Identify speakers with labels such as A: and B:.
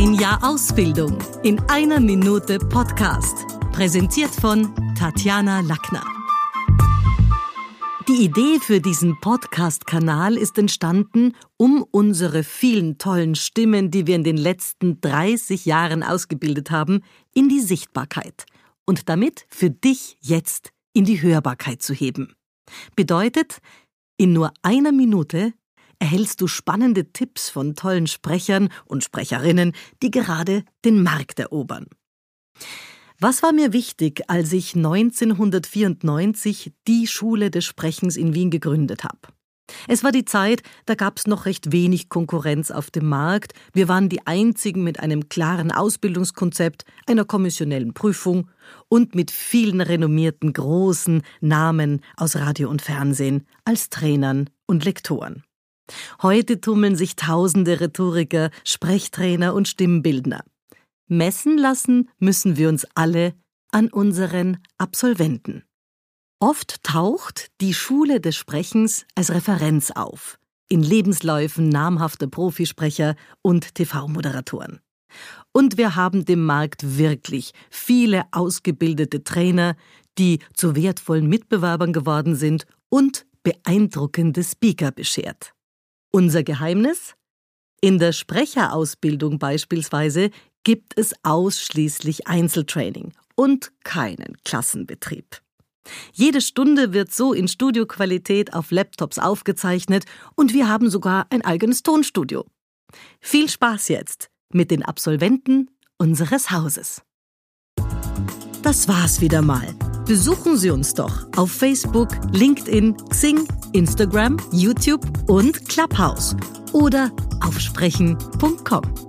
A: Ein Jahr Ausbildung in einer Minute Podcast. Präsentiert von Tatjana Lackner. Die Idee für diesen Podcast-Kanal ist entstanden, um unsere vielen tollen Stimmen, die wir in den letzten 30 Jahren ausgebildet haben, in die Sichtbarkeit und damit für dich jetzt in die Hörbarkeit zu heben. Bedeutet, in nur einer Minute erhältst du spannende Tipps von tollen Sprechern und Sprecherinnen, die gerade den Markt erobern. Was war mir wichtig, als ich 1994 die Schule des Sprechens in Wien gegründet habe? Es war die Zeit, da gab es noch recht wenig Konkurrenz auf dem Markt. Wir waren die einzigen mit einem klaren Ausbildungskonzept, einer kommissionellen Prüfung und mit vielen renommierten großen Namen aus Radio und Fernsehen als Trainern und Lektoren. Heute tummeln sich tausende Rhetoriker, Sprechtrainer und Stimmbildner. Messen lassen müssen wir uns alle an unseren Absolventen. Oft taucht die Schule des Sprechens als Referenz auf, in Lebensläufen namhafter Profisprecher und TV-Moderatoren. Und wir haben dem Markt wirklich viele ausgebildete Trainer, die zu wertvollen Mitbewerbern geworden sind und beeindruckende Speaker beschert. Unser Geheimnis? In der Sprecherausbildung beispielsweise gibt es ausschließlich Einzeltraining und keinen Klassenbetrieb. Jede Stunde wird so in Studioqualität auf Laptops aufgezeichnet und wir haben sogar ein eigenes Tonstudio. Viel Spaß jetzt mit den Absolventen unseres Hauses. Das war's wieder mal. Besuchen Sie uns doch auf Facebook, LinkedIn, Xing, Instagram, YouTube und Clubhouse oder auf sprechen.com.